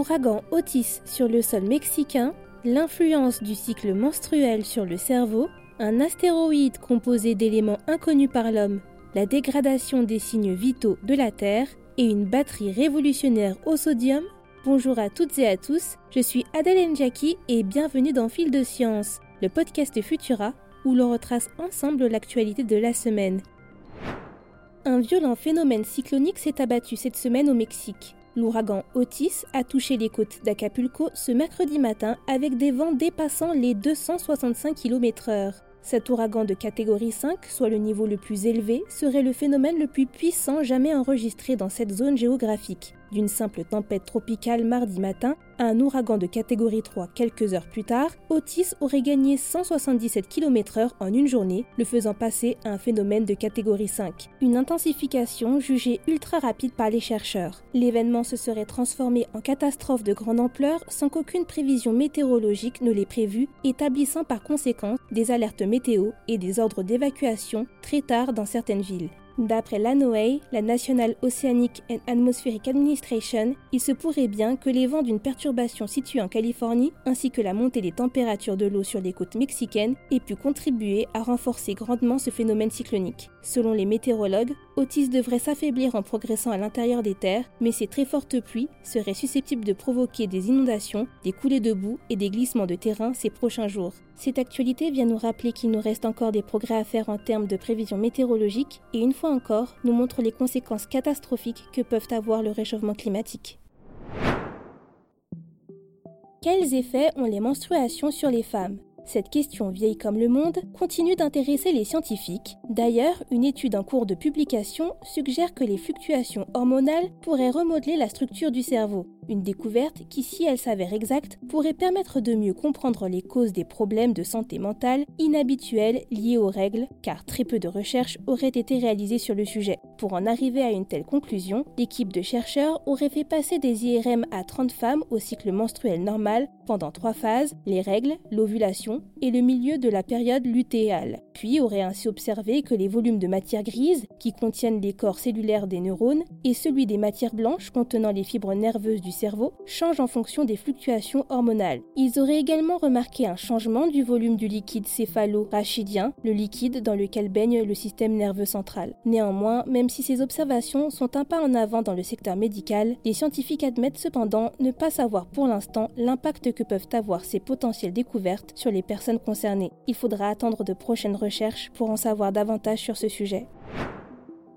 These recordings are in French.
l'ouragan Otis sur le sol mexicain, l'influence du cycle menstruel sur le cerveau, un astéroïde composé d'éléments inconnus par l'homme, la dégradation des signes vitaux de la Terre et une batterie révolutionnaire au sodium. Bonjour à toutes et à tous, je suis Adèle Njaki et bienvenue dans Fil de Science, le podcast Futura où l'on retrace ensemble l'actualité de la semaine. Un violent phénomène cyclonique s'est abattu cette semaine au Mexique. L'ouragan Otis a touché les côtes d'Acapulco ce mercredi matin avec des vents dépassant les 265 km/h. Cet ouragan de catégorie 5, soit le niveau le plus élevé, serait le phénomène le plus puissant jamais enregistré dans cette zone géographique. D'une simple tempête tropicale mardi matin à un ouragan de catégorie 3 quelques heures plus tard, Otis aurait gagné 177 km/h en une journée, le faisant passer à un phénomène de catégorie 5. Une intensification jugée ultra rapide par les chercheurs. L'événement se serait transformé en catastrophe de grande ampleur sans qu'aucune prévision météorologique ne l'ait prévu, établissant par conséquent des alertes météo et des ordres d'évacuation très tard dans certaines villes. D'après l'ANOAA, la National Oceanic and Atmospheric Administration, il se pourrait bien que les vents d'une perturbation située en Californie, ainsi que la montée des températures de l'eau sur les côtes mexicaines, aient pu contribuer à renforcer grandement ce phénomène cyclonique. Selon les météorologues, Otis devrait s'affaiblir en progressant à l'intérieur des terres, mais ces très fortes pluies seraient susceptibles de provoquer des inondations, des coulées de boue et des glissements de terrain ces prochains jours. Cette actualité vient nous rappeler qu'il nous reste encore des progrès à faire en termes de prévision météorologique et une fois encore nous montre les conséquences catastrophiques que peuvent avoir le réchauffement climatique. Quels effets ont les menstruations sur les femmes? Cette question vieille comme le monde continue d'intéresser les scientifiques. D'ailleurs, une étude en cours de publication suggère que les fluctuations hormonales pourraient remodeler la structure du cerveau. Une découverte qui, si elle s'avère exacte, pourrait permettre de mieux comprendre les causes des problèmes de santé mentale inhabituels liés aux règles, car très peu de recherches auraient été réalisées sur le sujet. Pour en arriver à une telle conclusion, l'équipe de chercheurs aurait fait passer des IRM à 30 femmes au cycle menstruel normal pendant trois phases, les règles, l'ovulation et le milieu de la période lutéale. Puis aurait ainsi observé que les volumes de matière grise, qui contiennent les corps cellulaires des neurones, et celui des matières blanches contenant les fibres nerveuses du cerveau changent en fonction des fluctuations hormonales. Ils auraient également remarqué un changement du volume du liquide céphalo-rachidien, le liquide dans lequel baigne le système nerveux central. Néanmoins, même si ces observations sont un pas en avant dans le secteur médical, les scientifiques admettent cependant ne pas savoir pour l'instant l'impact que peuvent avoir ces potentielles découvertes sur les personnes concernées. Il faudra attendre de prochaines recherches pour en savoir davantage sur ce sujet.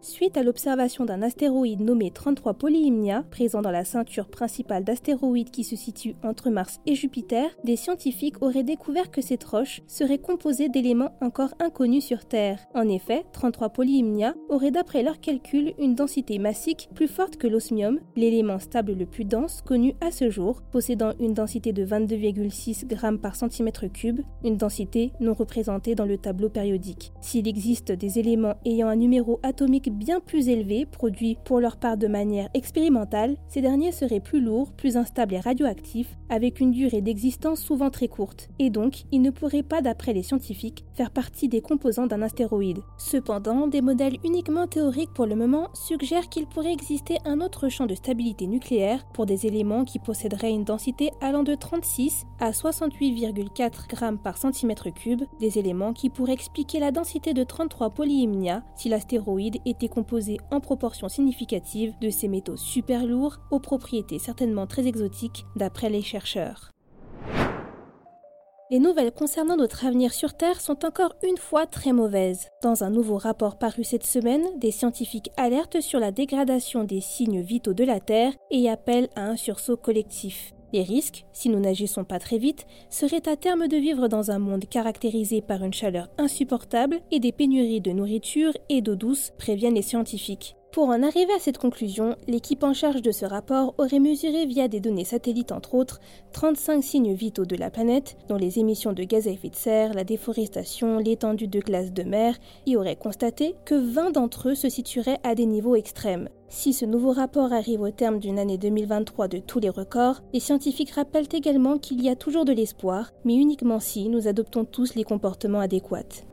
Suite à l'observation d'un astéroïde nommé 33 Polyhymnia, présent dans la ceinture principale d'astéroïdes qui se situe entre Mars et Jupiter, des scientifiques auraient découvert que cette roche serait composée d'éléments encore inconnus sur Terre. En effet, 33 Polyhymnia aurait d'après leurs calculs une densité massique plus forte que l'osmium, l'élément stable le plus dense connu à ce jour, possédant une densité de 22,6 g par centimètre cube, une densité non représentée dans le tableau périodique. S'il existe des éléments ayant un numéro atomique bien plus élevés, produits pour leur part de manière expérimentale, ces derniers seraient plus lourds, plus instables et radioactifs, avec une durée d'existence souvent très courte, et donc ils ne pourraient pas, d'après les scientifiques, faire partie des composants d'un astéroïde. Cependant, des modèles uniquement théoriques pour le moment suggèrent qu'il pourrait exister un autre champ de stabilité nucléaire pour des éléments qui posséderaient une densité allant de 36 à 68,4 g par centimètre cube, des éléments qui pourraient expliquer la densité de 33 polyhymnia si l'astéroïde était composé en proportion significative de ces métaux super lourds aux propriétés certainement très exotiques d'après les chercheurs. Les nouvelles concernant notre avenir sur Terre sont encore une fois très mauvaises. Dans un nouveau rapport paru cette semaine, des scientifiques alertent sur la dégradation des signes vitaux de la Terre et appellent à un sursaut collectif. Les risques, si nous n'agissons pas très vite, seraient à terme de vivre dans un monde caractérisé par une chaleur insupportable et des pénuries de nourriture et d'eau douce, préviennent les scientifiques. Pour en arriver à cette conclusion, l'équipe en charge de ce rapport aurait mesuré via des données satellites entre autres 35 signes vitaux de la planète, dont les émissions de gaz à effet de serre, la déforestation, l'étendue de glace de mer, et aurait constaté que 20 d'entre eux se situeraient à des niveaux extrêmes. Si ce nouveau rapport arrive au terme d'une année 2023 de tous les records, les scientifiques rappellent également qu'il y a toujours de l'espoir, mais uniquement si nous adoptons tous les comportements adéquats.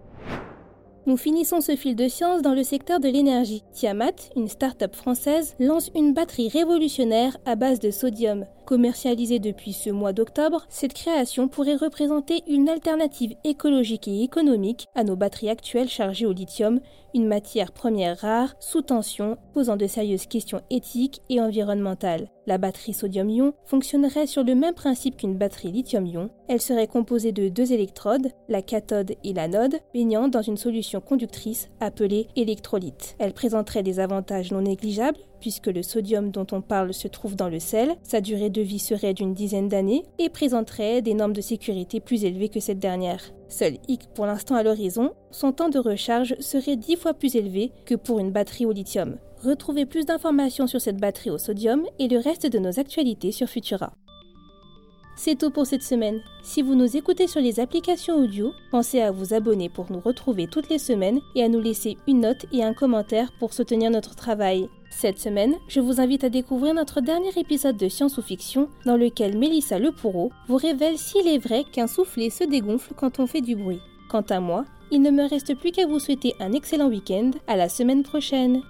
Nous finissons ce fil de science dans le secteur de l'énergie. Tiamat, une start-up française, lance une batterie révolutionnaire à base de sodium. Commercialisée depuis ce mois d'octobre, cette création pourrait représenter une alternative écologique et économique à nos batteries actuelles chargées au lithium, une matière première rare, sous tension, posant de sérieuses questions éthiques et environnementales. La batterie sodium-ion fonctionnerait sur le même principe qu'une batterie lithium-ion. Elle serait composée de deux électrodes, la cathode et l'anode, baignant dans une solution conductrice appelée électrolyte. Elle présenterait des avantages non négligeables puisque le sodium dont on parle se trouve dans le sel, sa durée de vie serait d'une dizaine d'années et présenterait des normes de sécurité plus élevées que cette dernière. Seul hic pour l'instant à l'horizon, son temps de recharge serait dix fois plus élevé que pour une batterie au lithium. Retrouvez plus d'informations sur cette batterie au sodium et le reste de nos actualités sur Futura. C'est tout pour cette semaine. Si vous nous écoutez sur les applications audio, pensez à vous abonner pour nous retrouver toutes les semaines et à nous laisser une note et un commentaire pour soutenir notre travail. Cette semaine, je vous invite à découvrir notre dernier épisode de Science ou Fiction dans lequel Mélissa Lepourreau vous révèle s'il est vrai qu'un soufflet se dégonfle quand on fait du bruit. Quant à moi, il ne me reste plus qu'à vous souhaiter un excellent week-end. À la semaine prochaine!